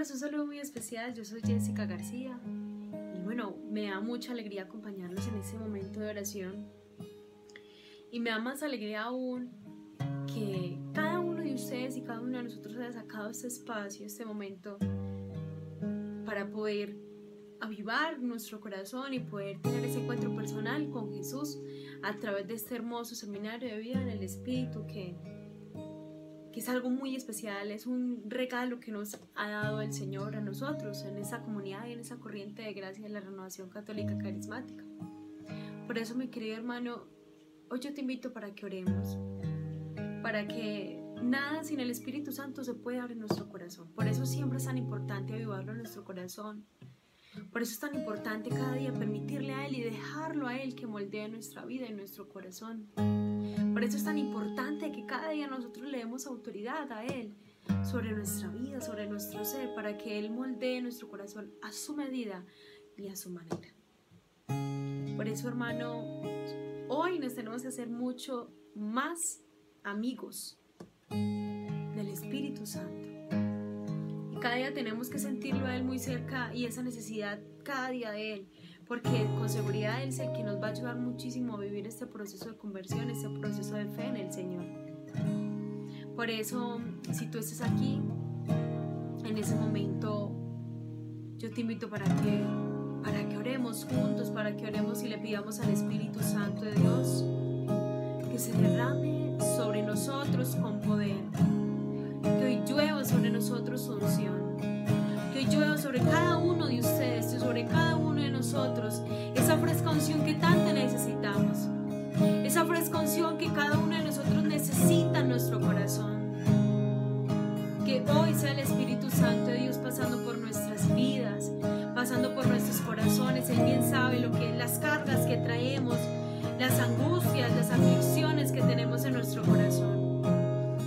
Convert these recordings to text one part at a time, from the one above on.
Un saludo muy especial. Yo soy Jessica García y bueno, me da mucha alegría acompañarlos en este momento de oración. Y me da más alegría aún que cada uno de ustedes y cada uno de nosotros haya sacado este espacio, este momento, para poder avivar nuestro corazón y poder tener ese encuentro personal con Jesús a través de este hermoso seminario de vida en el Espíritu que que es algo muy especial, es un regalo que nos ha dado el Señor a nosotros en esa comunidad y en esa corriente de gracia de la renovación católica carismática. Por eso, mi querido hermano, hoy yo te invito para que oremos, para que nada sin el Espíritu Santo se pueda abrir en nuestro corazón. Por eso siempre es tan importante avivarlo en nuestro corazón. Por eso es tan importante cada día permitirle a Él y dejarlo a Él que moldee nuestra vida y nuestro corazón. Por eso es tan importante que cada día nosotros le demos autoridad a Él sobre nuestra vida, sobre nuestro ser, para que Él moldee nuestro corazón a su medida y a su manera. Por eso, hermano, hoy nos tenemos que hacer mucho más amigos del Espíritu Santo. Cada día tenemos que sentirlo a Él muy cerca y esa necesidad cada día de Él porque con seguridad Él es el que nos va a ayudar muchísimo a vivir este proceso de conversión, este proceso de fe en el Señor. Por eso, si tú estás aquí, en ese momento, yo te invito para que, para que oremos juntos, para que oremos y le pidamos al Espíritu Santo de Dios que se derrame sobre nosotros con poder, sobre nosotros su unción, que hoy llueva sobre cada uno de ustedes, sobre cada uno nosotros esa fresca unción que tanto necesitamos, esa fresca unción que cada uno de nosotros necesita en nuestro corazón. Que hoy sea el Espíritu Santo de Dios pasando por nuestras vidas, pasando por nuestros corazones. Él bien sabe lo que las cargas que traemos, las angustias, las aflicciones que tenemos en nuestro corazón.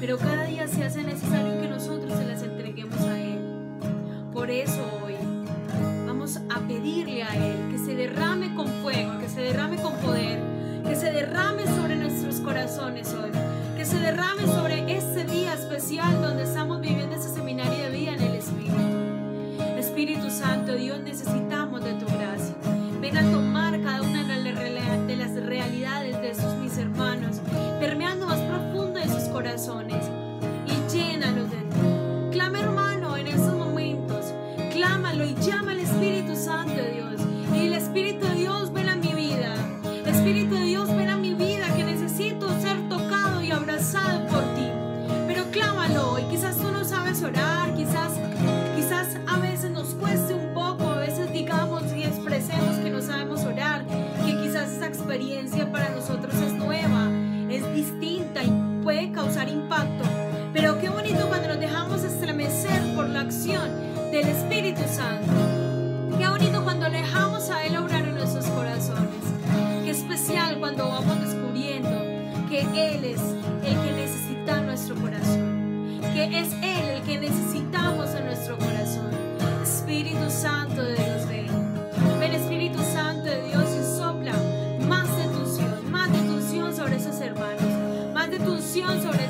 Pero cada día se hace necesario que nosotros se las entreguemos a Él. Por eso orar, quizás, quizás a veces nos cueste un poco, a veces digamos y expresemos que no sabemos orar, que quizás esa experiencia para nosotros es nueva, es distinta y puede causar impacto. Pero qué bonito cuando nos dejamos estremecer por la acción del Espíritu Santo. Qué bonito cuando dejamos a Él obrar en nuestros corazones. Qué especial cuando vamos descubriendo que Él es el que necesita nuestro corazón. Que es Él necesitamos en nuestro corazón. Espíritu Santo de Dios, ven. Ven Espíritu Santo de Dios y sopla más de tu unción, más de tu unción sobre esos hermanos, más de tu unción sobre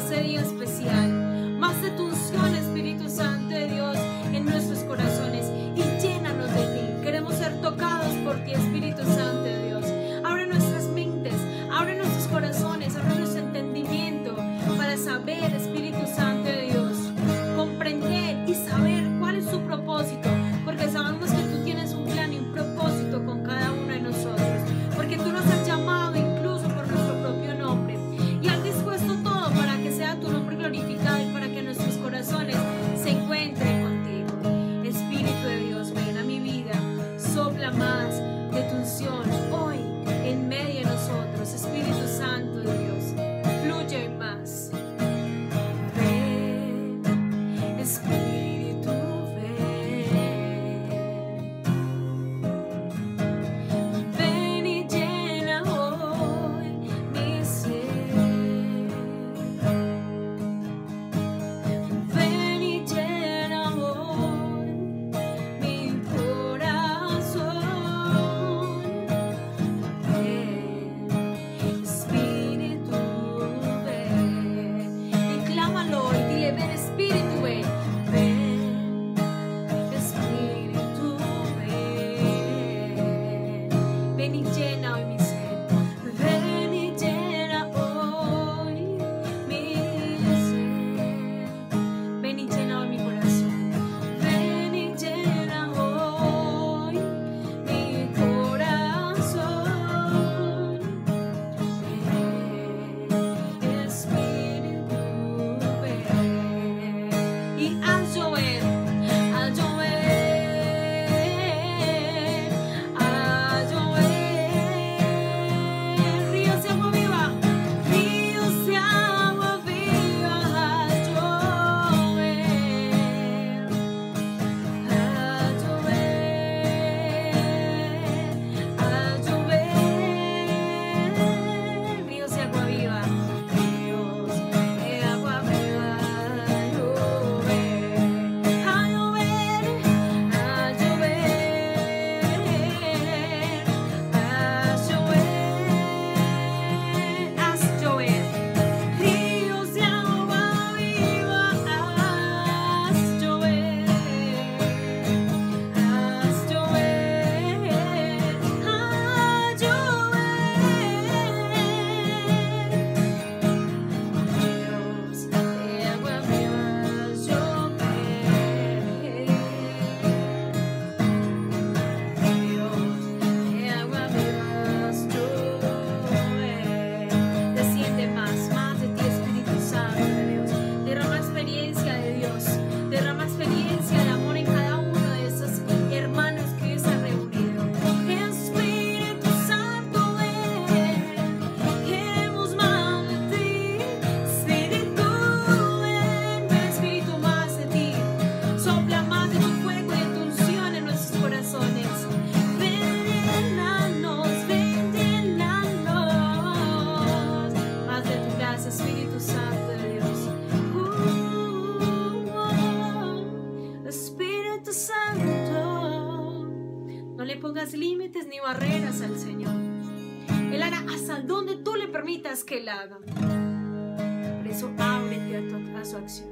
que Él haga. Por eso ábrete a, su acción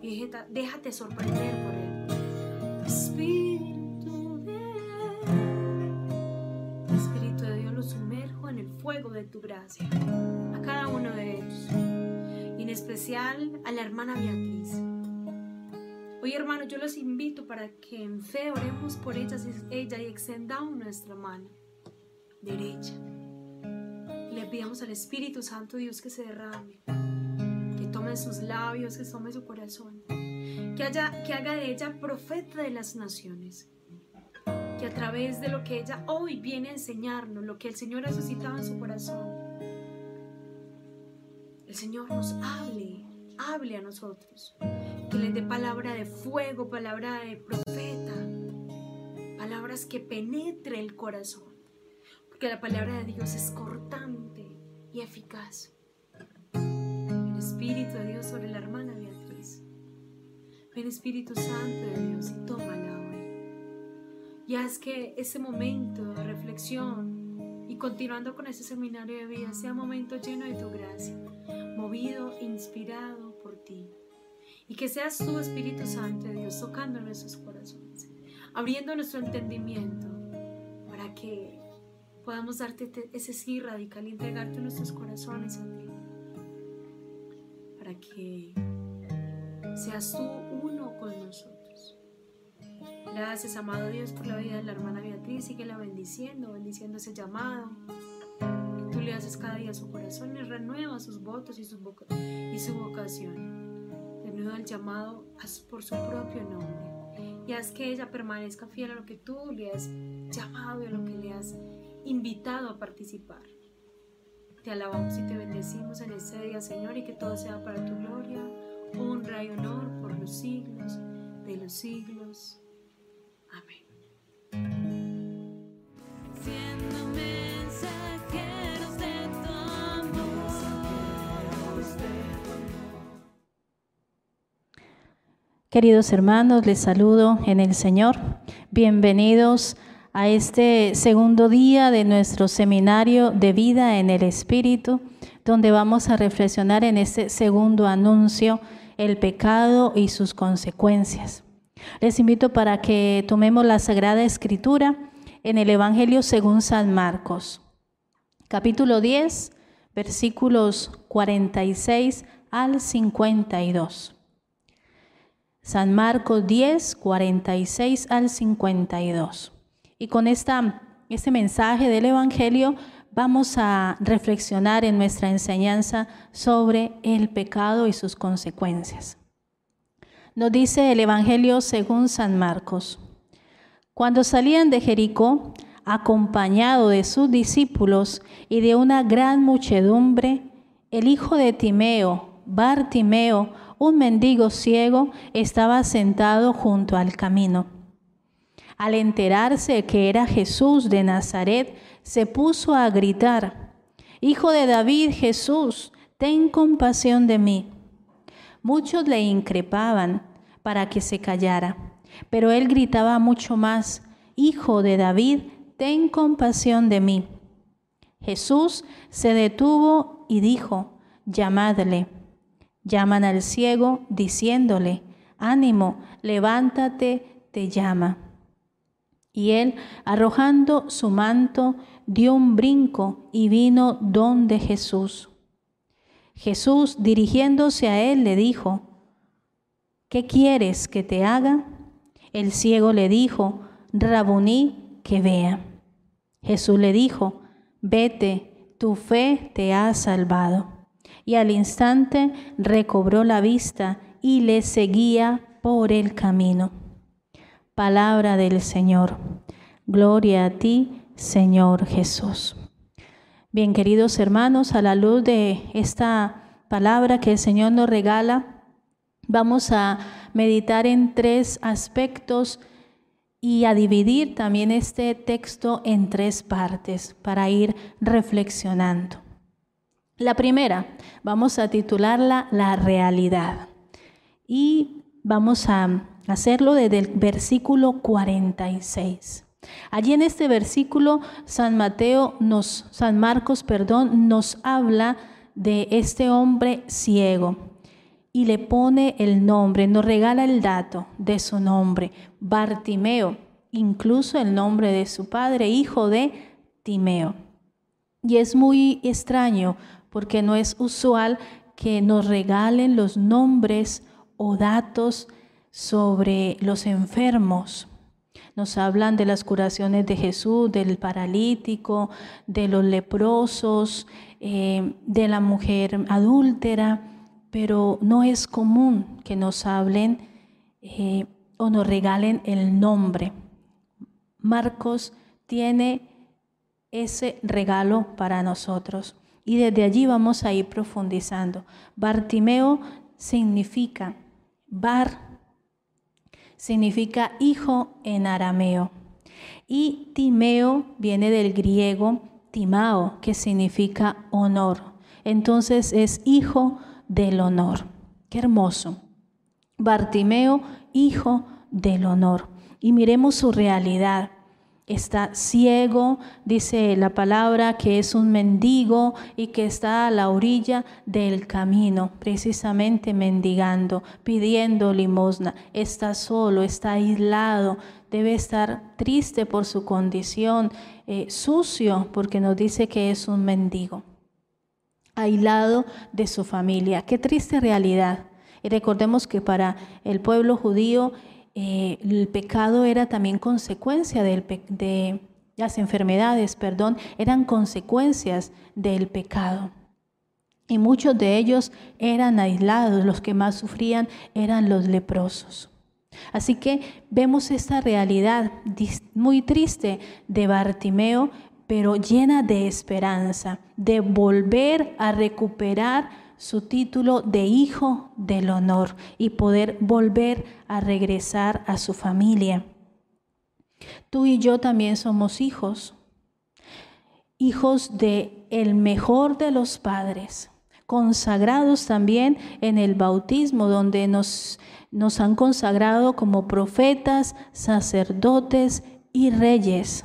y déjate sorprender por Él. Espíritu de Espíritu de Dios, lo sumerjo en el fuego de tu gracia. A cada uno de ellos. Y en especial a la hermana Beatriz. Hoy, hermanos, yo los invito para que en fe oremos por ellas, ella y extendamos nuestra mano derecha le pidamos al Espíritu Santo Dios que se derrame, que tome sus labios, que tome su corazón, que, haya, que haga de ella profeta de las naciones, que a través de lo que ella hoy viene a enseñarnos, lo que el Señor ha suscitado en su corazón, el Señor nos hable, hable a nosotros, que le dé palabra de fuego, palabra de profeta, palabras que penetre el corazón porque la palabra de Dios es cortante y eficaz. El Espíritu de Dios sobre la hermana Beatriz. Ven Espíritu Santo de Dios y tómala hoy. Y haz que ese momento de reflexión y continuando con ese seminario de vida sea un momento lleno de tu gracia, movido, inspirado por ti. Y que seas tú, Espíritu Santo de Dios, tocando nuestros corazones, abriendo nuestro entendimiento para que podamos darte ese sí radical y entregarte nuestros corazones a ti. Para que seas tú uno con nosotros. Gracias, amado Dios, por la vida de la hermana Beatriz. la bendiciendo, bendiciendo ese llamado. Que tú le haces cada día a su corazón y renueva sus votos y su, y su vocación. Renueva el llamado por su propio nombre. Y haz que ella permanezca fiel a lo que tú le has llamado y a lo que le has invitado a participar. Te alabamos y te bendecimos en este día, Señor, y que todo sea para tu gloria, honra y honor por los siglos de los siglos. Amén. Queridos hermanos, les saludo en el Señor. Bienvenidos a este segundo día de nuestro seminario de vida en el Espíritu, donde vamos a reflexionar en este segundo anuncio, el pecado y sus consecuencias. Les invito para que tomemos la Sagrada Escritura en el Evangelio según San Marcos, capítulo 10, versículos 46 al 52. San Marcos 10, 46 al 52. Y con esta, este mensaje del Evangelio vamos a reflexionar en nuestra enseñanza sobre el pecado y sus consecuencias. Nos dice el Evangelio según San Marcos. Cuando salían de Jericó, acompañado de sus discípulos y de una gran muchedumbre, el hijo de Timeo, Bartimeo, un mendigo ciego, estaba sentado junto al camino. Al enterarse que era Jesús de Nazaret, se puso a gritar, Hijo de David, Jesús, ten compasión de mí. Muchos le increpaban para que se callara, pero él gritaba mucho más, Hijo de David, ten compasión de mí. Jesús se detuvo y dijo, llamadle. Llaman al ciego diciéndole, ánimo, levántate, te llama. Y él, arrojando su manto, dio un brinco y vino donde Jesús. Jesús, dirigiéndose a él, le dijo, ¿qué quieres que te haga? El ciego le dijo, Rabuní, que vea. Jesús le dijo, vete, tu fe te ha salvado. Y al instante recobró la vista y le seguía por el camino. Palabra del Señor. Gloria a ti, Señor Jesús. Bien, queridos hermanos, a la luz de esta palabra que el Señor nos regala, vamos a meditar en tres aspectos y a dividir también este texto en tres partes para ir reflexionando. La primera, vamos a titularla La realidad. Y vamos a hacerlo desde el versículo 46. Allí en este versículo San Mateo nos San Marcos, perdón, nos habla de este hombre ciego y le pone el nombre, nos regala el dato de su nombre, Bartimeo, incluso el nombre de su padre, hijo de Timeo. Y es muy extraño porque no es usual que nos regalen los nombres o datos sobre los enfermos. Nos hablan de las curaciones de Jesús, del paralítico, de los leprosos, eh, de la mujer adúltera, pero no es común que nos hablen eh, o nos regalen el nombre. Marcos tiene ese regalo para nosotros y desde allí vamos a ir profundizando. Bartimeo significa bar significa hijo en arameo. Y Timeo viene del griego timao, que significa honor. Entonces es hijo del honor. Qué hermoso. Bartimeo, hijo del honor. Y miremos su realidad está ciego, dice la palabra que es un mendigo y que está a la orilla del camino, precisamente mendigando, pidiendo limosna, está solo, está aislado, debe estar triste por su condición, eh, sucio porque nos dice que es un mendigo, aislado de su familia. Qué triste realidad. Y recordemos que para el pueblo judío eh, el pecado era también consecuencia de las enfermedades, perdón, eran consecuencias del pecado. Y muchos de ellos eran aislados, los que más sufrían eran los leprosos. Así que vemos esta realidad muy triste de Bartimeo, pero llena de esperanza, de volver a recuperar su título de hijo del honor y poder volver a regresar a su familia. Tú y yo también somos hijos, hijos de el mejor de los padres, consagrados también en el bautismo, donde nos, nos han consagrado como profetas, sacerdotes y reyes.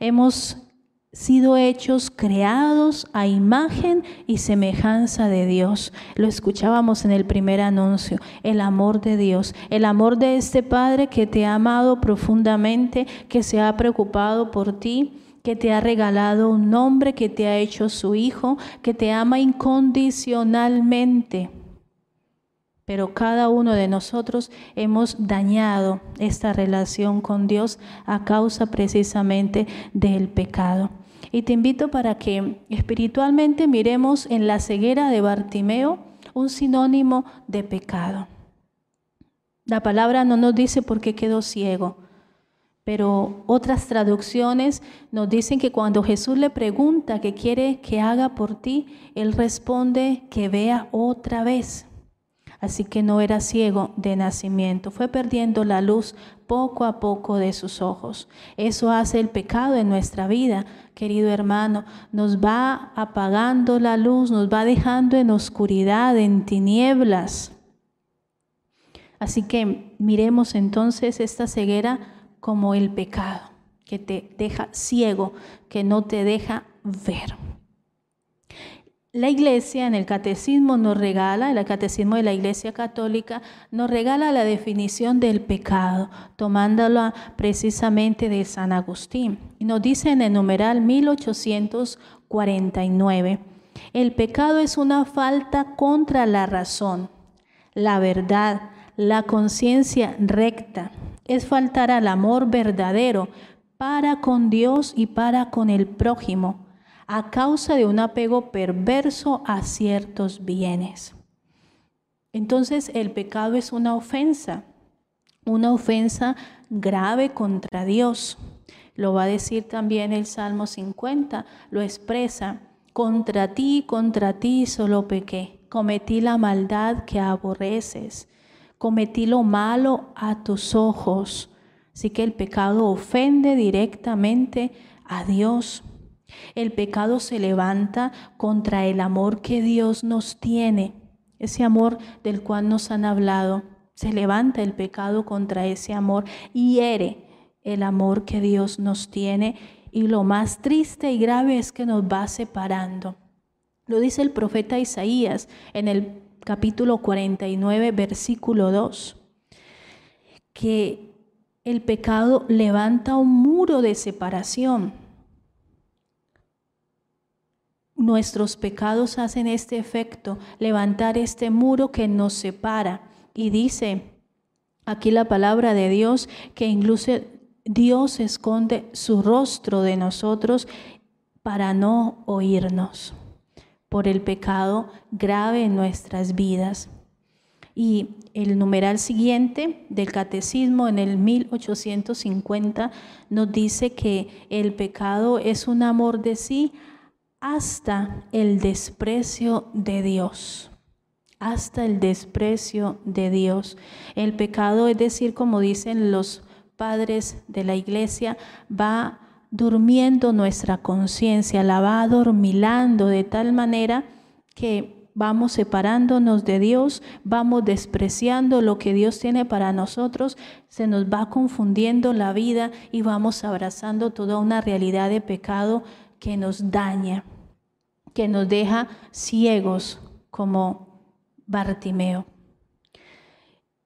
Hemos sido hechos, creados a imagen y semejanza de Dios. Lo escuchábamos en el primer anuncio, el amor de Dios, el amor de este Padre que te ha amado profundamente, que se ha preocupado por ti que te ha regalado un nombre, que te ha hecho su hijo, que te ama incondicionalmente. Pero cada uno de nosotros hemos dañado esta relación con Dios a causa precisamente del pecado. Y te invito para que espiritualmente miremos en la ceguera de Bartimeo un sinónimo de pecado. La palabra no nos dice por qué quedó ciego, pero otras traducciones nos dicen que cuando Jesús le pregunta qué quiere que haga por ti, él responde que vea otra vez. Así que no era ciego de nacimiento, fue perdiendo la luz poco a poco de sus ojos. Eso hace el pecado en nuestra vida, querido hermano. Nos va apagando la luz, nos va dejando en oscuridad, en tinieblas. Así que miremos entonces esta ceguera como el pecado, que te deja ciego, que no te deja ver. La iglesia en el catecismo nos regala, el catecismo de la iglesia católica nos regala la definición del pecado, tomándola precisamente de San Agustín. Y nos dice en el numeral 1849, el pecado es una falta contra la razón, la verdad, la conciencia recta, es faltar al amor verdadero para con Dios y para con el prójimo a causa de un apego perverso a ciertos bienes. Entonces el pecado es una ofensa, una ofensa grave contra Dios. Lo va a decir también el Salmo 50, lo expresa, contra ti, contra ti solo pequé, cometí la maldad que aborreces, cometí lo malo a tus ojos. Así que el pecado ofende directamente a Dios. El pecado se levanta contra el amor que Dios nos tiene, ese amor del cual nos han hablado. Se levanta el pecado contra ese amor y hiere el amor que Dios nos tiene y lo más triste y grave es que nos va separando. Lo dice el profeta Isaías en el capítulo 49, versículo 2, que el pecado levanta un muro de separación. Nuestros pecados hacen este efecto, levantar este muro que nos separa. Y dice aquí la palabra de Dios que incluso Dios esconde su rostro de nosotros para no oírnos por el pecado grave en nuestras vidas. Y el numeral siguiente del catecismo en el 1850 nos dice que el pecado es un amor de sí hasta el desprecio de Dios hasta el desprecio de Dios. El pecado, es decir, como dicen los padres de la iglesia, va durmiendo nuestra conciencia, la va adormilando de tal manera que vamos separándonos de Dios, vamos despreciando lo que Dios tiene para nosotros, se nos va confundiendo la vida y vamos abrazando toda una realidad de pecado que nos daña, que nos deja ciegos como Bartimeo.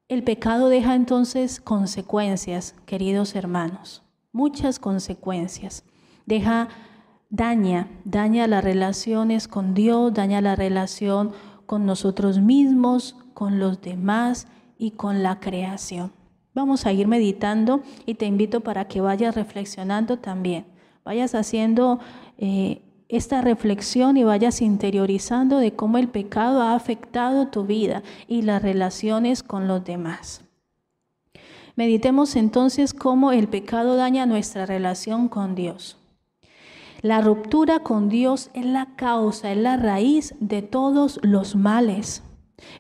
El pecado deja entonces consecuencias, queridos hermanos, muchas consecuencias. Deja, daña, daña las relaciones con Dios, daña la relación con nosotros mismos, con los demás y con la creación. Vamos a ir meditando y te invito para que vayas reflexionando también. Vayas haciendo eh, esta reflexión y vayas interiorizando de cómo el pecado ha afectado tu vida y las relaciones con los demás. Meditemos entonces cómo el pecado daña nuestra relación con Dios. La ruptura con Dios es la causa, es la raíz de todos los males.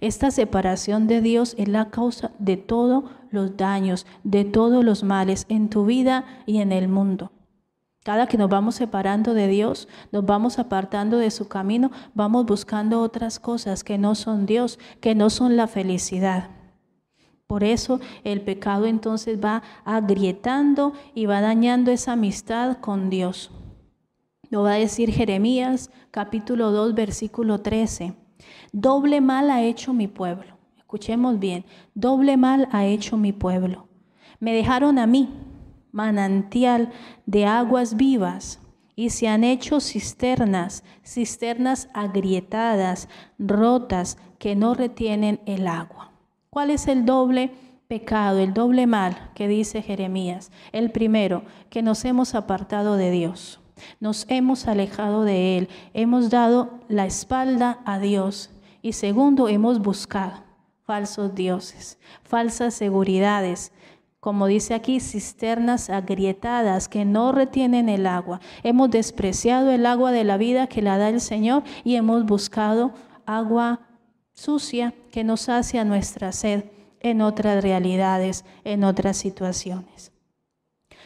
Esta separación de Dios es la causa de todos los daños, de todos los males en tu vida y en el mundo. Cada que nos vamos separando de Dios, nos vamos apartando de su camino, vamos buscando otras cosas que no son Dios, que no son la felicidad. Por eso el pecado entonces va agrietando y va dañando esa amistad con Dios. Lo va a decir Jeremías capítulo 2 versículo 13. Doble mal ha hecho mi pueblo. Escuchemos bien, doble mal ha hecho mi pueblo. Me dejaron a mí manantial de aguas vivas, y se han hecho cisternas, cisternas agrietadas, rotas, que no retienen el agua. ¿Cuál es el doble pecado, el doble mal que dice Jeremías? El primero, que nos hemos apartado de Dios, nos hemos alejado de Él, hemos dado la espalda a Dios. Y segundo, hemos buscado falsos dioses, falsas seguridades, como dice aquí, cisternas agrietadas que no retienen el agua. Hemos despreciado el agua de la vida que la da el Señor y hemos buscado agua sucia que nos hace nuestra sed en otras realidades, en otras situaciones.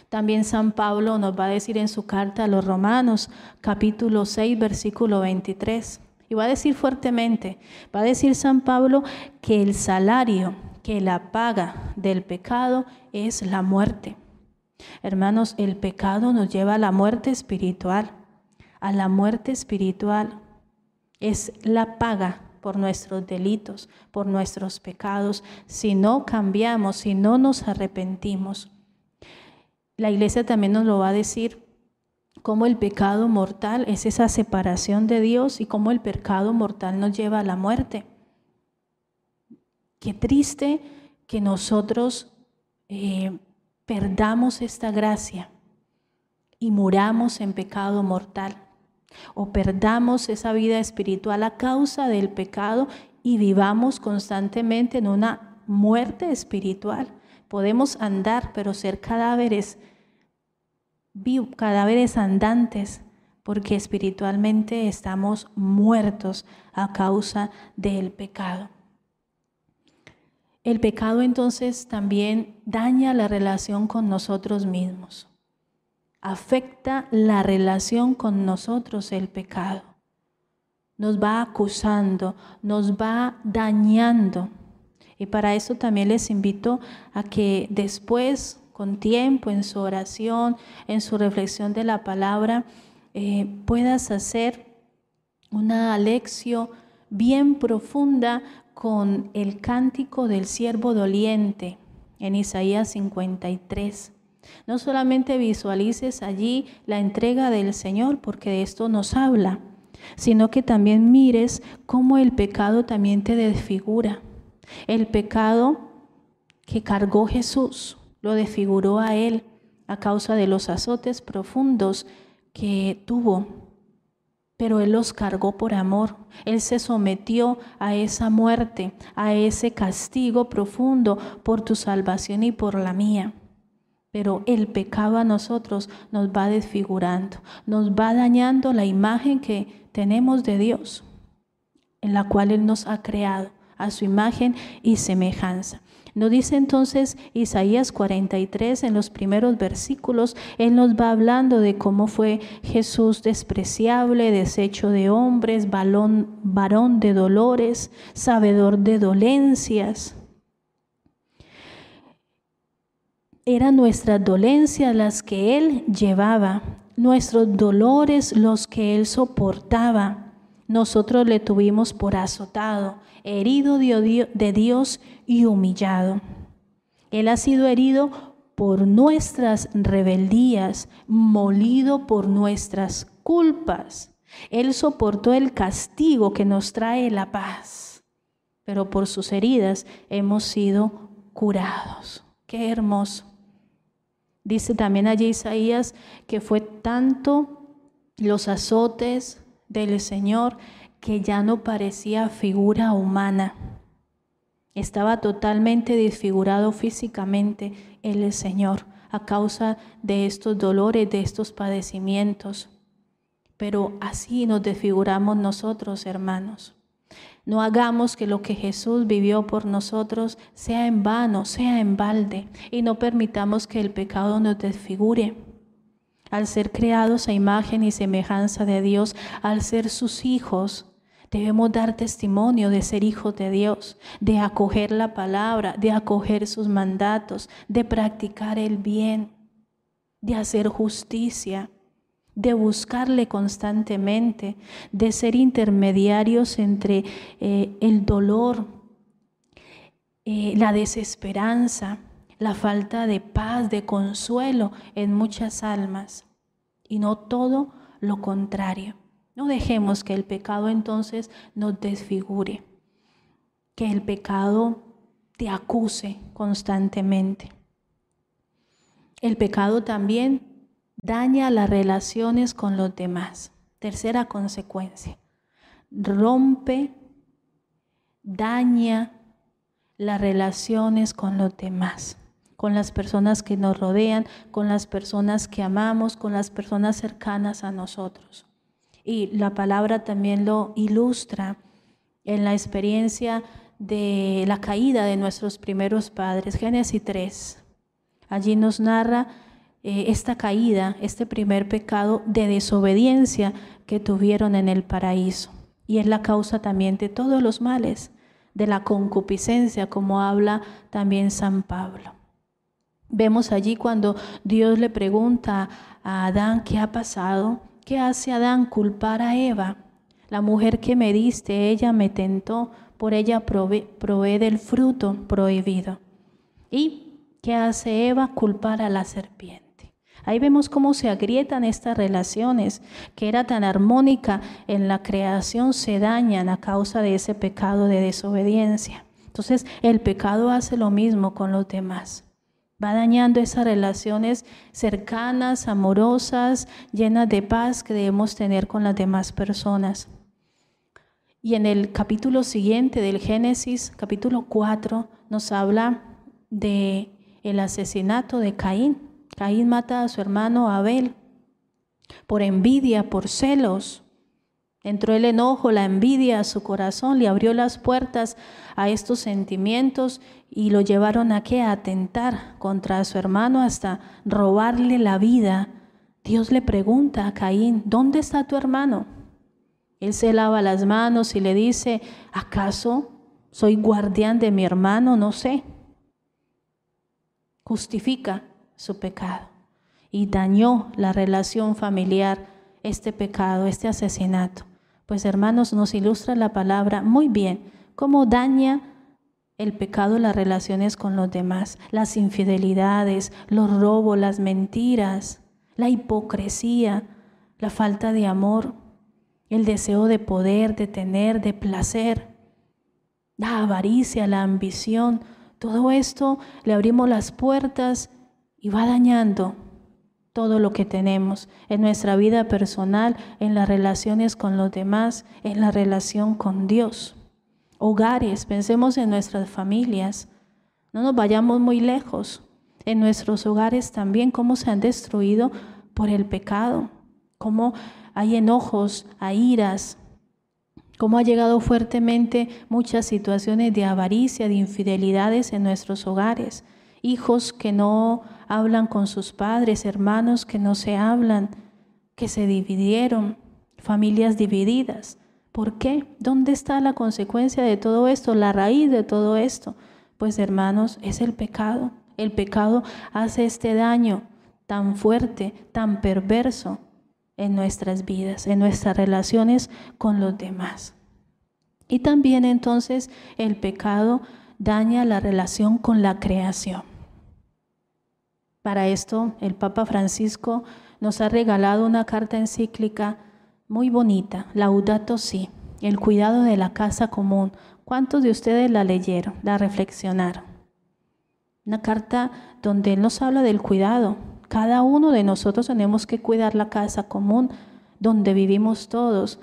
También San Pablo nos va a decir en su carta a los Romanos, capítulo 6, versículo 23, y va a decir fuertemente, va a decir San Pablo que el salario que la paga del pecado es la muerte. Hermanos, el pecado nos lleva a la muerte espiritual, a la muerte espiritual. Es la paga por nuestros delitos, por nuestros pecados, si no cambiamos, si no nos arrepentimos. La iglesia también nos lo va a decir cómo el pecado mortal es esa separación de Dios y cómo el pecado mortal nos lleva a la muerte. Qué triste que nosotros eh, perdamos esta gracia y muramos en pecado mortal o perdamos esa vida espiritual a causa del pecado y vivamos constantemente en una muerte espiritual. Podemos andar, pero ser cadáveres, cadáveres andantes, porque espiritualmente estamos muertos a causa del pecado. El pecado entonces también daña la relación con nosotros mismos. Afecta la relación con nosotros el pecado. Nos va acusando, nos va dañando. Y para eso también les invito a que después con tiempo, en su oración, en su reflexión de la palabra, eh, puedas hacer una lección bien profunda con el cántico del siervo doliente en Isaías 53. No solamente visualices allí la entrega del Señor, porque de esto nos habla, sino que también mires cómo el pecado también te desfigura. El pecado que cargó Jesús lo desfiguró a él a causa de los azotes profundos que tuvo pero Él los cargó por amor. Él se sometió a esa muerte, a ese castigo profundo por tu salvación y por la mía. Pero el pecado a nosotros nos va desfigurando, nos va dañando la imagen que tenemos de Dios, en la cual Él nos ha creado a su imagen y semejanza. Nos dice entonces Isaías 43 en los primeros versículos, Él nos va hablando de cómo fue Jesús despreciable, desecho de hombres, varón de dolores, sabedor de dolencias. Eran nuestras dolencias las que Él llevaba, nuestros dolores los que Él soportaba. Nosotros le tuvimos por azotado herido de Dios y humillado. Él ha sido herido por nuestras rebeldías, molido por nuestras culpas. Él soportó el castigo que nos trae la paz, pero por sus heridas hemos sido curados. Qué hermoso. Dice también allí Isaías que fue tanto los azotes del Señor que ya no parecía figura humana. Estaba totalmente desfigurado físicamente el Señor a causa de estos dolores, de estos padecimientos. Pero así nos desfiguramos nosotros, hermanos. No hagamos que lo que Jesús vivió por nosotros sea en vano, sea en balde, y no permitamos que el pecado nos desfigure. Al ser creados a imagen y semejanza de Dios, al ser sus hijos, Debemos dar testimonio de ser hijos de Dios, de acoger la palabra, de acoger sus mandatos, de practicar el bien, de hacer justicia, de buscarle constantemente, de ser intermediarios entre eh, el dolor, eh, la desesperanza, la falta de paz, de consuelo en muchas almas, y no todo lo contrario. No dejemos que el pecado entonces nos desfigure, que el pecado te acuse constantemente. El pecado también daña las relaciones con los demás. Tercera consecuencia, rompe, daña las relaciones con los demás, con las personas que nos rodean, con las personas que amamos, con las personas cercanas a nosotros. Y la palabra también lo ilustra en la experiencia de la caída de nuestros primeros padres, Génesis 3. Allí nos narra eh, esta caída, este primer pecado de desobediencia que tuvieron en el paraíso. Y es la causa también de todos los males, de la concupiscencia, como habla también San Pablo. Vemos allí cuando Dios le pregunta a Adán qué ha pasado ¿Qué hace Adán culpar a Eva? La mujer que me diste, ella me tentó, por ella probé, del fruto prohibido. ¿Y qué hace Eva? Culpar a la serpiente. Ahí vemos cómo se agrietan estas relaciones, que era tan armónica en la creación, se dañan a causa de ese pecado de desobediencia. Entonces el pecado hace lo mismo con los demás va dañando esas relaciones cercanas, amorosas, llenas de paz que debemos tener con las demás personas. Y en el capítulo siguiente del Génesis, capítulo 4, nos habla de el asesinato de Caín. Caín mata a su hermano Abel por envidia, por celos. Entró el enojo, la envidia a su corazón, le abrió las puertas a estos sentimientos y lo llevaron a qué? Atentar contra su hermano hasta robarle la vida. Dios le pregunta a Caín, ¿dónde está tu hermano? Él se lava las manos y le dice, ¿acaso soy guardián de mi hermano? No sé. Justifica su pecado y dañó la relación familiar este pecado, este asesinato. Pues hermanos, nos ilustra la palabra muy bien cómo daña el pecado las relaciones con los demás, las infidelidades, los robos, las mentiras, la hipocresía, la falta de amor, el deseo de poder, de tener, de placer, la avaricia, la ambición, todo esto le abrimos las puertas y va dañando todo lo que tenemos en nuestra vida personal, en las relaciones con los demás, en la relación con Dios. Hogares, pensemos en nuestras familias, no nos vayamos muy lejos. En nuestros hogares también cómo se han destruido por el pecado, cómo hay enojos, hay iras, cómo ha llegado fuertemente muchas situaciones de avaricia, de infidelidades en nuestros hogares, hijos que no hablan con sus padres, hermanos que no se hablan, que se dividieron, familias divididas. ¿Por qué? ¿Dónde está la consecuencia de todo esto, la raíz de todo esto? Pues hermanos, es el pecado. El pecado hace este daño tan fuerte, tan perverso en nuestras vidas, en nuestras relaciones con los demás. Y también entonces el pecado daña la relación con la creación. Para esto el Papa Francisco nos ha regalado una carta encíclica muy bonita, Laudato Si, el cuidado de la casa común. ¿Cuántos de ustedes la leyeron, la reflexionaron? Una carta donde él nos habla del cuidado, cada uno de nosotros tenemos que cuidar la casa común donde vivimos todos.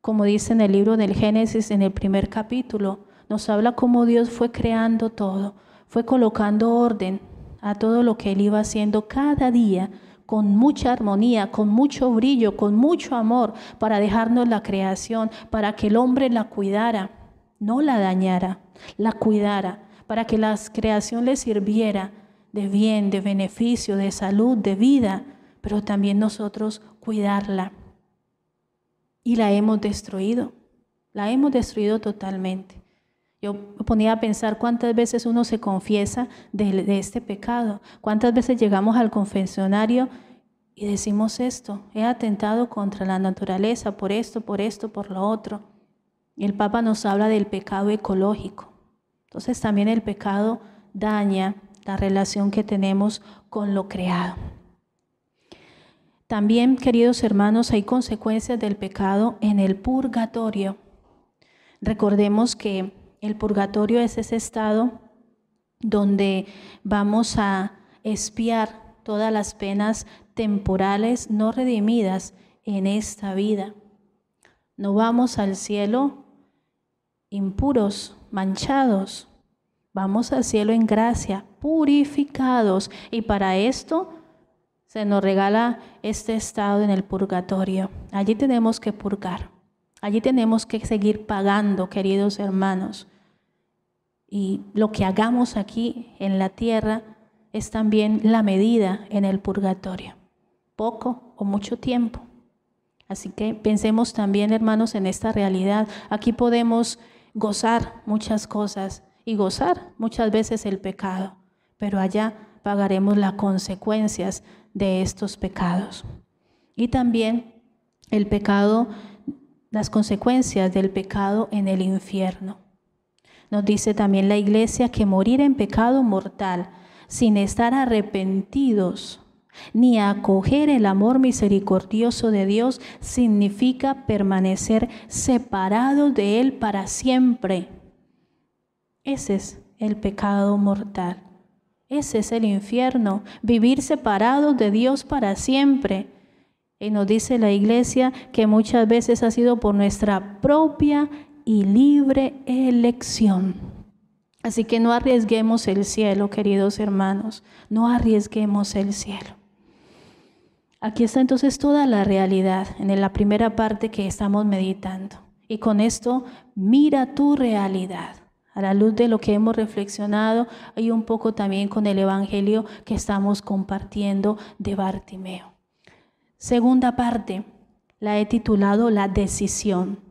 Como dice en el libro del Génesis, en el primer capítulo, nos habla cómo Dios fue creando todo, fue colocando orden a todo lo que Él iba haciendo cada día con mucha armonía, con mucho brillo, con mucho amor, para dejarnos la creación, para que el hombre la cuidara, no la dañara, la cuidara, para que la creación le sirviera de bien, de beneficio, de salud, de vida, pero también nosotros cuidarla. Y la hemos destruido, la hemos destruido totalmente. Yo me ponía a pensar cuántas veces uno se confiesa de, este pecado, cuántas veces llegamos al confesionario y decimos esto, he atentado contra la naturaleza por esto, por esto, por lo otro. El Papa nos habla del pecado ecológico. Entonces también el pecado daña la relación que tenemos con lo creado. También, queridos hermanos, hay consecuencias del pecado en el purgatorio. Recordemos que el purgatorio es ese estado donde vamos a espiar todas las penas temporales no redimidas en esta vida. No vamos al cielo impuros, manchados, Vamos al cielo en gracia, purificados. Y para esto se nos regala este estado en el purgatorio. Allí tenemos que purgar. Allí tenemos que seguir pagando, queridos hermanos. Y lo que hagamos aquí en la tierra es también la medida en el purgatorio. Poco o mucho tiempo. Así que pensemos también, hermanos, en esta realidad. Aquí podemos gozar muchas cosas y gozar muchas veces el pecado, pero allá pagaremos las consecuencias de estos pecados. Y también el pecado, las consecuencias del pecado en el infierno. Nos dice también la iglesia que morir en pecado mortal sin estar arrepentidos ni acoger el amor misericordioso de Dios significa permanecer separados de Él para siempre ese es el pecado mortal. Ese es el infierno, vivir separados de Dios para siempre. Y nos dice la iglesia que muchas veces ha sido por nuestra propia y libre elección. Así que no arriesguemos el cielo, queridos hermanos, no arriesguemos el cielo. Aquí está entonces toda la realidad en la primera parte que estamos meditando. Y con esto, mira tu realidad a la luz de lo que hemos reflexionado y un poco también con el Evangelio que estamos compartiendo de Bartimeo. Segunda parte, la he titulado La decisión.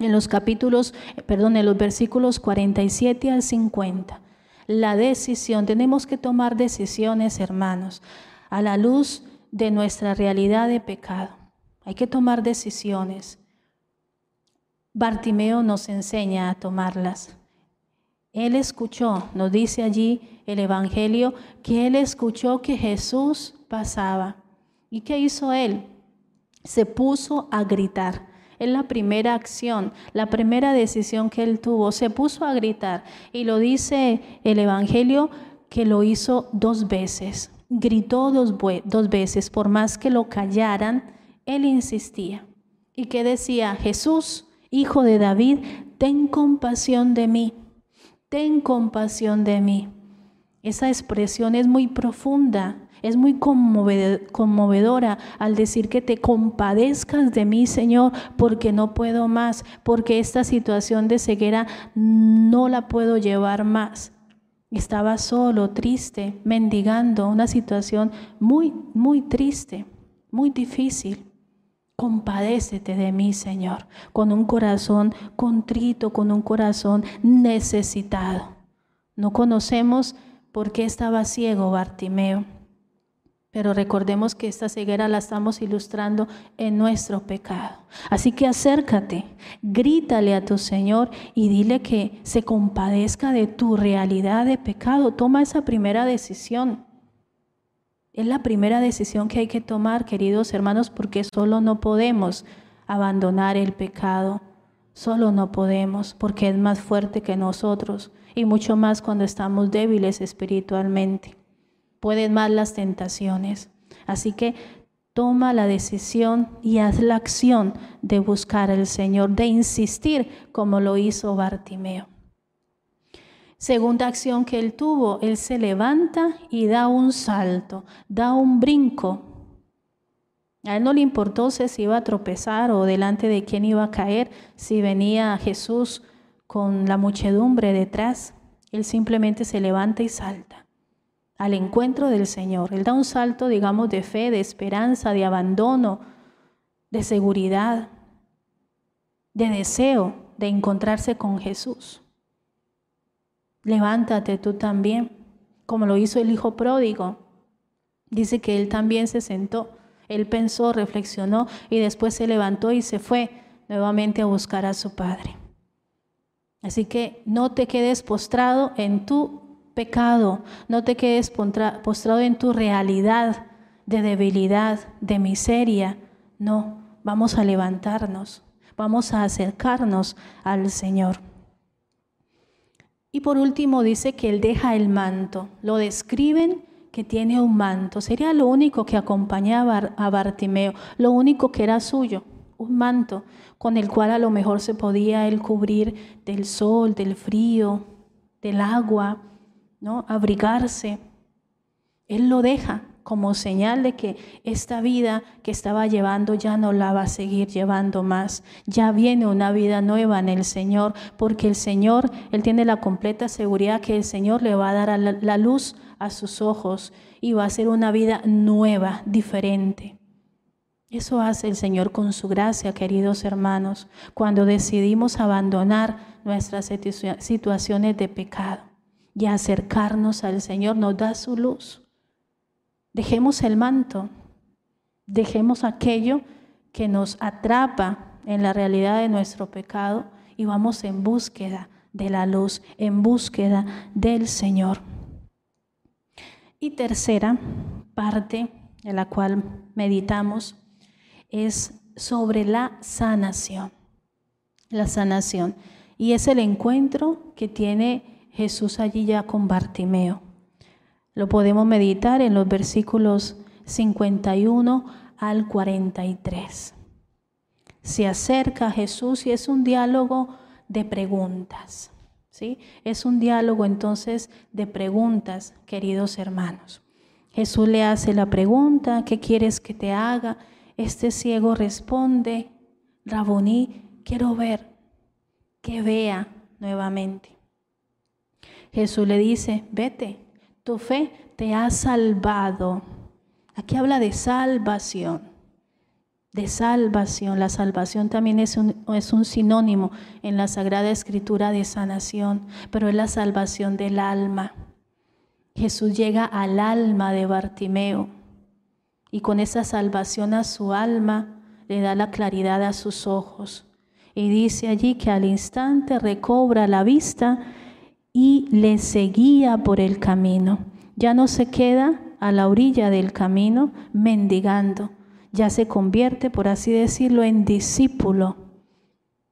En los capítulos, perdón, en los versículos 47 al 50. la decisión. Tenemos que tomar decisiones, hermanos, a la luz de nuestra realidad de pecado. Hay que tomar decisiones. Bartimeo nos enseña a tomarlas. Él escuchó, nos dice allí el Evangelio, que él escuchó que Jesús pasaba. ¿Y qué hizo él? Se puso a gritar. Es la primera acción, la primera decisión que él tuvo. Se puso a gritar. Y lo dice el Evangelio que lo hizo dos veces. Gritó dos, dos veces. Por más que lo callaran, él insistía. ¿Y qué decía? Jesús, hijo de David, ten compasión de mí. Ten compasión de mí. Esa expresión es muy profunda, es muy conmovedora al decir que te compadezcas de mí, Señor, porque no puedo más, porque esta situación de ceguera no la puedo llevar más. Estaba solo, triste, mendigando, una situación muy, muy triste, muy difícil. Compadécete de mí, Señor, con un corazón contrito, con un corazón necesitado. No conocemos por qué estaba ciego Bartimeo, pero recordemos que esta ceguera la estamos ilustrando en nuestro pecado. Así que acércate, grítale a tu Señor y dile que se compadezca de tu realidad de pecado. Toma esa primera decisión. Es la primera decisión que hay que tomar, queridos hermanos, porque solo no podemos abandonar el pecado. Solo no podemos, porque es más fuerte que nosotros y mucho más cuando estamos débiles espiritualmente. Pueden más las tentaciones. Así que toma la decisión y haz la acción de buscar al Señor, de insistir como lo hizo Bartimeo. Segunda acción que él tuvo, él se levanta y da un salto, da un brinco. A él no le importó si iba a tropezar o delante de quién iba a caer, si venía Jesús con la muchedumbre detrás. Él simplemente se levanta y salta al encuentro del Señor. Él da un salto, digamos, de fe, de esperanza, de abandono, de seguridad, de deseo de encontrarse con Jesús. Levántate tú también, como lo hizo el hijo pródigo. Dice que él también se sentó, él pensó, reflexionó y después se levantó y se fue nuevamente a buscar a su padre. Así que no te quedes postrado en tu pecado, no te quedes postrado en tu realidad de debilidad, de miseria. No, vamos a levantarnos, vamos a acercarnos al Señor. Y por último dice que él deja el manto. Lo describen que tiene un manto. Sería lo único que acompañaba a Bartimeo, lo único que era suyo, un manto con el cual a lo mejor se podía él cubrir del sol, del frío, del agua, ¿no? Abrigarse. Él lo deja como señal de que esta vida que estaba llevando ya no la va a seguir llevando más. Ya viene una vida nueva en el Señor, porque el Señor, Él tiene la completa seguridad que el Señor le va a dar la luz a sus ojos y va a ser una vida nueva, diferente. Eso hace el Señor con su gracia, queridos hermanos, cuando decidimos abandonar nuestras situaciones de pecado y acercarnos al Señor, nos da su luz. Dejemos el manto, dejemos aquello que nos atrapa en la realidad de nuestro pecado y vamos en búsqueda de la luz, en búsqueda del Señor. Y tercera parte en la cual meditamos es sobre la sanación. La sanación. Y es el encuentro que tiene Jesús allí ya con Bartimeo. Lo podemos meditar en los versículos 51 al 43. Se acerca Jesús y es un diálogo de preguntas. ¿sí? Es un diálogo entonces de preguntas, queridos hermanos. Jesús le hace la pregunta, ¿qué quieres que te haga? Este ciego responde, Raboní, quiero ver, que vea nuevamente. Jesús le dice, vete, tu fe te ha salvado. Aquí habla de salvación. de salvación. La salvación también es un, es un, sinónimo en la Sagrada Escritura de sanación, pero es la salvación del alma. Jesús llega al alma de Bartimeo y con esa salvación a su alma le da la claridad a sus ojos. Y dice allí que al instante recobra la vista y le seguía por el camino. Ya no se queda a la orilla del camino mendigando, ya se convierte, por así decirlo, en discípulo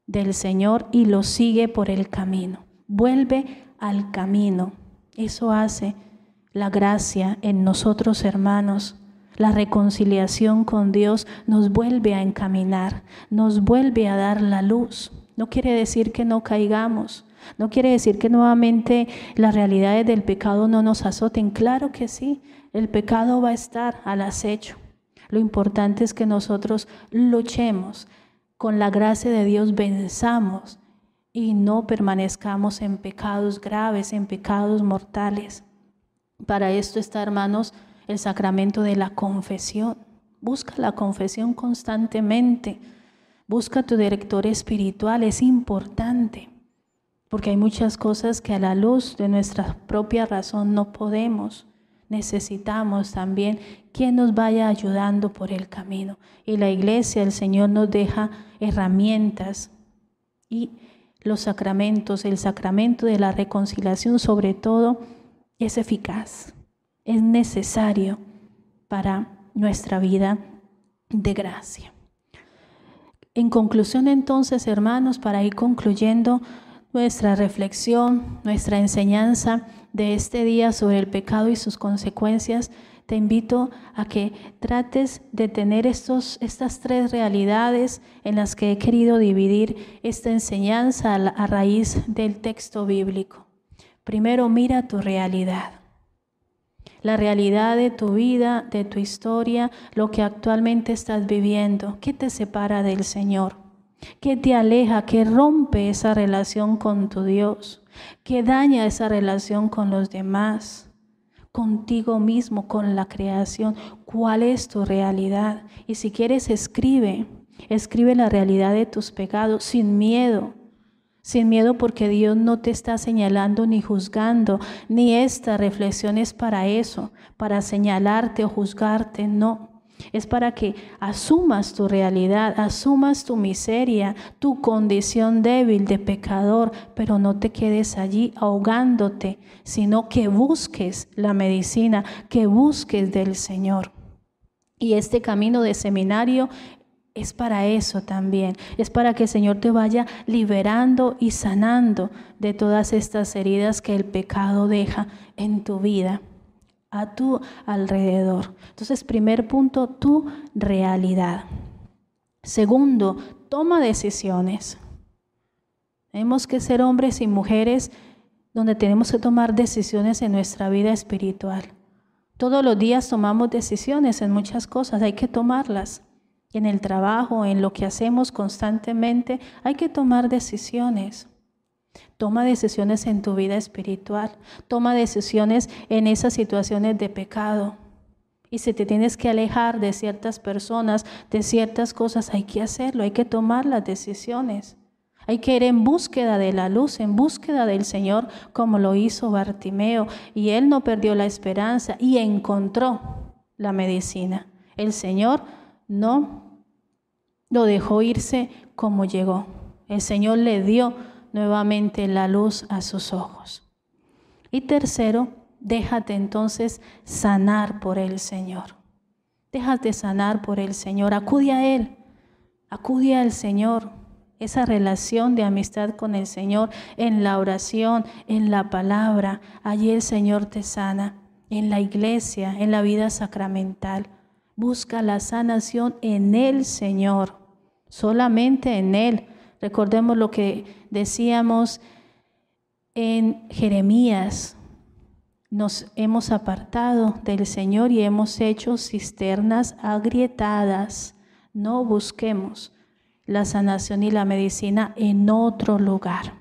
del Señor y lo sigue por el camino. Vuelve al camino. Eso hace la gracia en nosotros, hermanos. La reconciliación con Dios nos vuelve a encaminar, nos vuelve a dar la luz. No quiere decir que no caigamos, no quiere decir que nuevamente las realidades del pecado no nos azoten. Claro que sí, el pecado va a estar al acecho. Lo importante es que nosotros luchemos, con la gracia de Dios venzamos y no permanezcamos en pecados graves, en pecados mortales. Para esto está, hermanos, el sacramento de la confesión. Busca la confesión constantemente. Busca tu director espiritual, es importante porque hay muchas cosas que a la luz de nuestra propia razón no podemos. Necesitamos también quien nos vaya ayudando por el camino. Y la iglesia, el Señor nos deja herramientas y los sacramentos, el sacramento de la reconciliación sobre todo, es eficaz, es necesario para nuestra vida de gracia. En conclusión entonces, hermanos, para ir concluyendo, nuestra reflexión, nuestra enseñanza de este día sobre el pecado y sus consecuencias, te invito a que trates de tener estos, estas tres realidades en las que he querido dividir esta enseñanza a, a raíz del texto bíblico. Primero, mira tu realidad. La realidad de tu vida, de tu historia, lo que actualmente estás viviendo. ¿Qué te separa del Señor? Que te aleja, que rompe esa relación con tu Dios, que daña esa relación con los demás, contigo mismo, con la creación. ¿Cuál es tu realidad? Y si quieres, escribe, escribe la realidad de tus pecados sin miedo. Sin miedo porque Dios no te está señalando ni juzgando, ni esta reflexión es para eso, para señalarte o juzgarte, no. Es para que asumas tu realidad, asumas tu miseria, tu condición débil de pecador, pero no te quedes allí ahogándote, sino que busques la medicina, que busques del Señor. Y este camino de seminario es para eso también, es para que el Señor te vaya liberando y sanando de todas estas heridas que el pecado deja en tu vida a tu alrededor. Entonces, primer punto, tu realidad. Segundo, toma decisiones. Tenemos que ser hombres y mujeres donde tenemos que tomar decisiones en nuestra vida espiritual. Todos los días tomamos decisiones en muchas cosas, hay que tomarlas. En el trabajo, en lo que hacemos constantemente, hay que tomar decisiones. Toma decisiones en tu vida espiritual. Toma decisiones en esas situaciones de pecado. Y si te tienes que alejar de ciertas personas, de ciertas cosas, hay que hacerlo, hay que tomar las decisiones. Hay que ir en búsqueda de la luz, en búsqueda del Señor, como lo hizo Bartimeo. Y él no perdió la esperanza y encontró la medicina. El Señor no lo dejó irse como llegó. El Señor le dio nuevamente la luz a sus ojos. Y tercero, déjate entonces sanar por el Señor. Déjate sanar por el Señor. Acude a Él. Acude al Señor. Esa relación de amistad con el Señor en la oración, en la palabra. Allí el Señor te sana. En la iglesia, en la vida sacramental. Busca la sanación en el Señor. Solamente en Él Recordemos lo que decíamos en Jeremías. Nos hemos apartado del Señor y hemos hecho cisternas agrietadas. No busquemos la sanación y la medicina en otro lugar.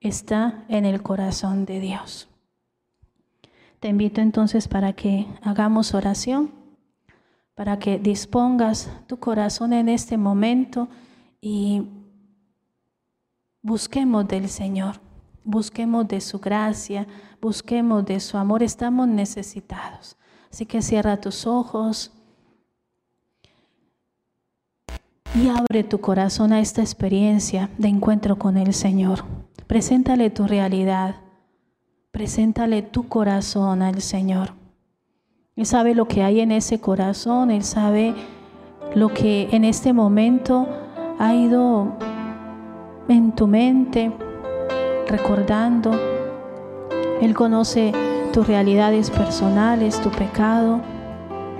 Está en el corazón de Dios. Te invito entonces para que hagamos oración para que dispongas tu corazón en este momento y busquemos del Señor, busquemos de su gracia, busquemos de su amor. Estamos necesitados. Así que cierra tus ojos y abre tu corazón a esta experiencia de encuentro con el Señor. Preséntale tu realidad, preséntale tu corazón al Señor. Él sabe lo que hay en ese corazón, Él sabe lo que en este momento ha ido en tu mente recordando. Él conoce tus realidades personales, tu pecado.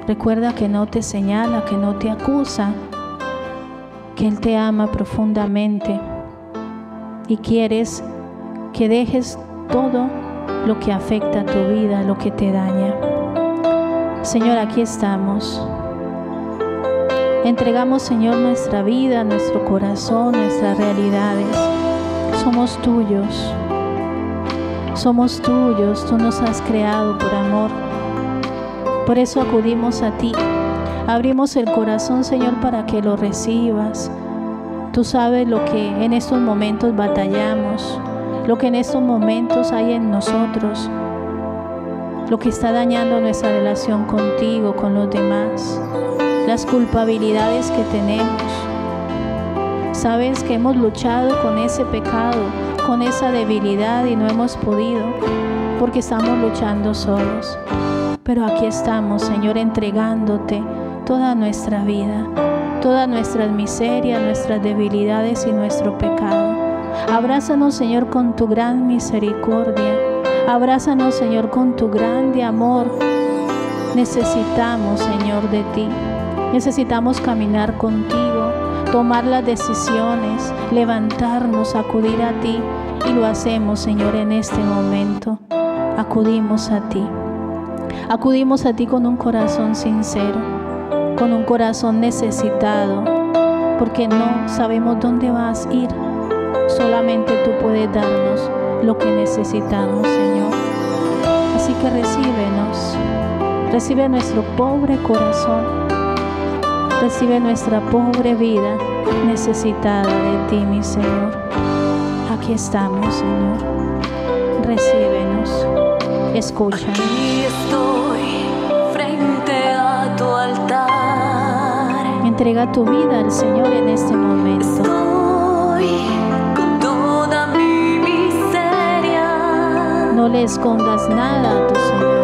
Recuerda que no te señala, que no te acusa, que Él te ama profundamente y quieres que dejes todo lo que afecta a tu vida, lo que te daña. Señor, aquí estamos. Entregamos, Señor, nuestra vida, nuestro corazón, nuestras realidades. Somos tuyos. Somos tuyos. Tú nos has creado por amor. Por eso acudimos a ti. Abrimos el corazón, Señor, para que lo recibas. Tú sabes lo que en estos momentos batallamos, lo que en estos momentos hay en nosotros, lo que está dañando nuestra relación contigo, con los demás, las culpabilidades que tenemos. Sabes que hemos luchado con ese pecado, con esa debilidad y no hemos podido porque estamos luchando solos. Pero aquí estamos, Señor, entregándote toda nuestra vida, todas nuestras miserias, nuestras debilidades y nuestro pecado. Abrázanos, Señor, con tu gran misericordia. Abrázanos, Señor, con tu grande amor. Necesitamos, Señor, de ti. Necesitamos caminar contigo, tomar las decisiones, levantarnos, acudir a ti. Y lo hacemos, Señor, en este momento. Acudimos a ti. Acudimos a ti con un corazón sincero con un corazón necesitado, porque no sabemos dónde vas a ir. Solamente tú puedes darnos lo que necesitamos, Señor. Así que recíbenos, recibe nuestro pobre corazón, recibe nuestra pobre vida necesitada de ti, mi Señor. Aquí estamos, Señor. Recíbenos, escucha. Aquí estoy frente a tu altar. Entrega tu vida al Señor en este momento. Estoy con toda mi miseria. No le escondas nada a tu Señor.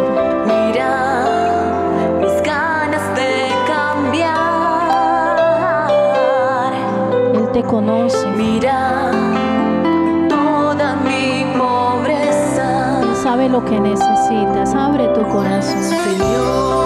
Conoce. Mira toda mi pobreza. Él sabe lo que necesitas. Abre tu corazón. Señor,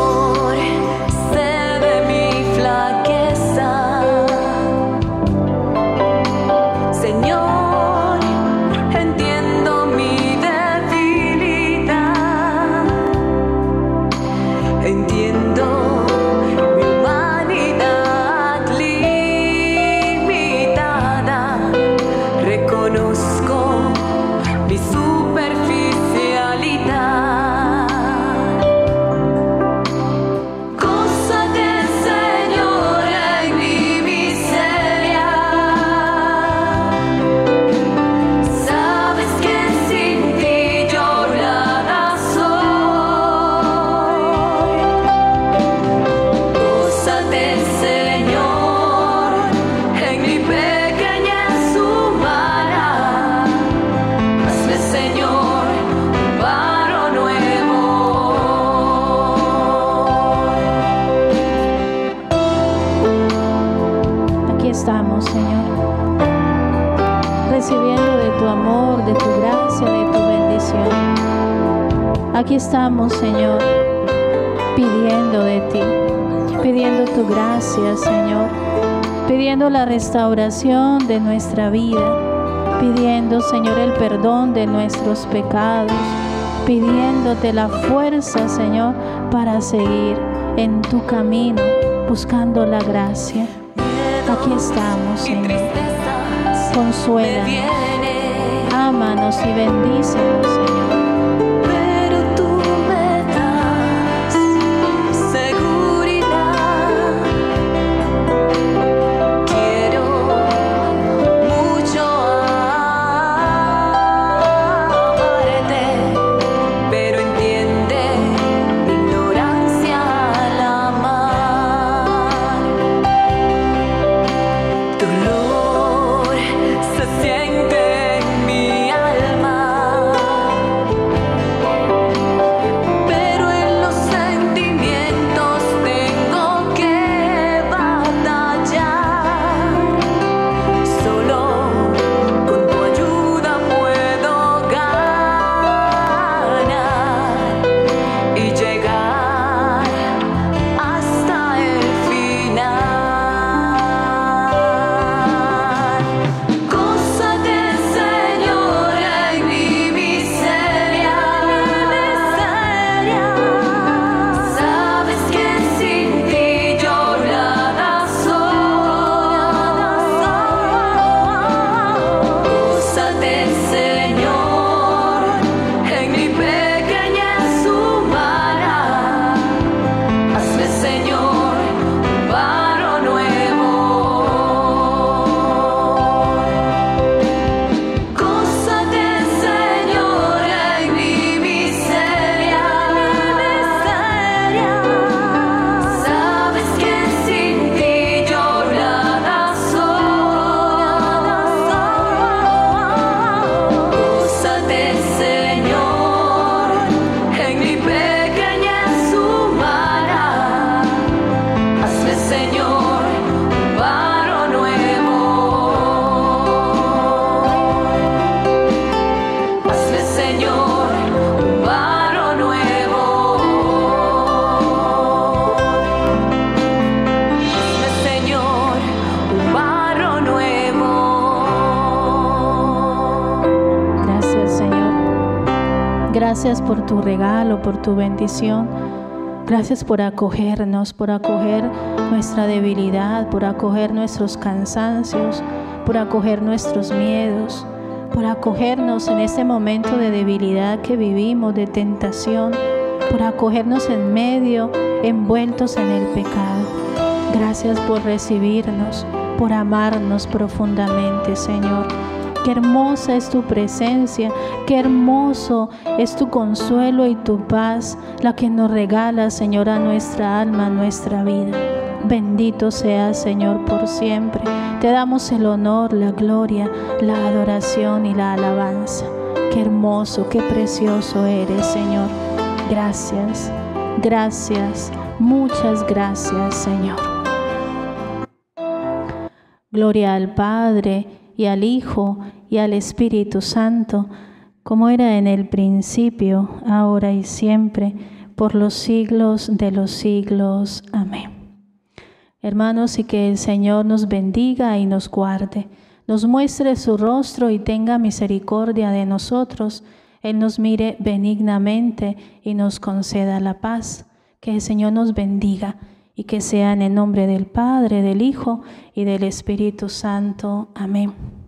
Aquí estamos, Señor, pidiendo de ti, pidiendo tu gracia, Señor, pidiendo la restauración de nuestra vida, pidiendo, Señor, el perdón de nuestros pecados, pidiéndote la fuerza, Señor, para seguir en tu camino, buscando la gracia. Aquí estamos, Señor. vienen, ámanos y bendícenos, Señor. Gracias por tu regalo, por tu bendición. Gracias por acogernos, por acoger nuestra debilidad, por acoger nuestros cansancios, por acoger nuestros miedos, por acogernos en este momento de debilidad que vivimos, de tentación, por acogernos en medio, envueltos en el pecado. Gracias por recibirnos, por amarnos profundamente, Señor. Qué hermosa es tu presencia, qué hermoso es tu consuelo y tu paz, la que nos regala, Señor, a nuestra alma, a nuestra vida. Bendito seas, Señor, por siempre. Te damos el honor, la gloria, la adoración y la alabanza. Qué hermoso, qué precioso eres, Señor. Gracias, gracias, muchas gracias, Señor. Gloria al Padre y al Hijo y al Espíritu Santo, como era en el principio, ahora y siempre, por los siglos de los siglos. Amén. Hermanos, y que el Señor nos bendiga y nos guarde, nos muestre su rostro y tenga misericordia de nosotros, Él nos mire benignamente y nos conceda la paz. Que el Señor nos bendiga y que sea en el nombre del Padre, del Hijo y del Espíritu Santo. Amén.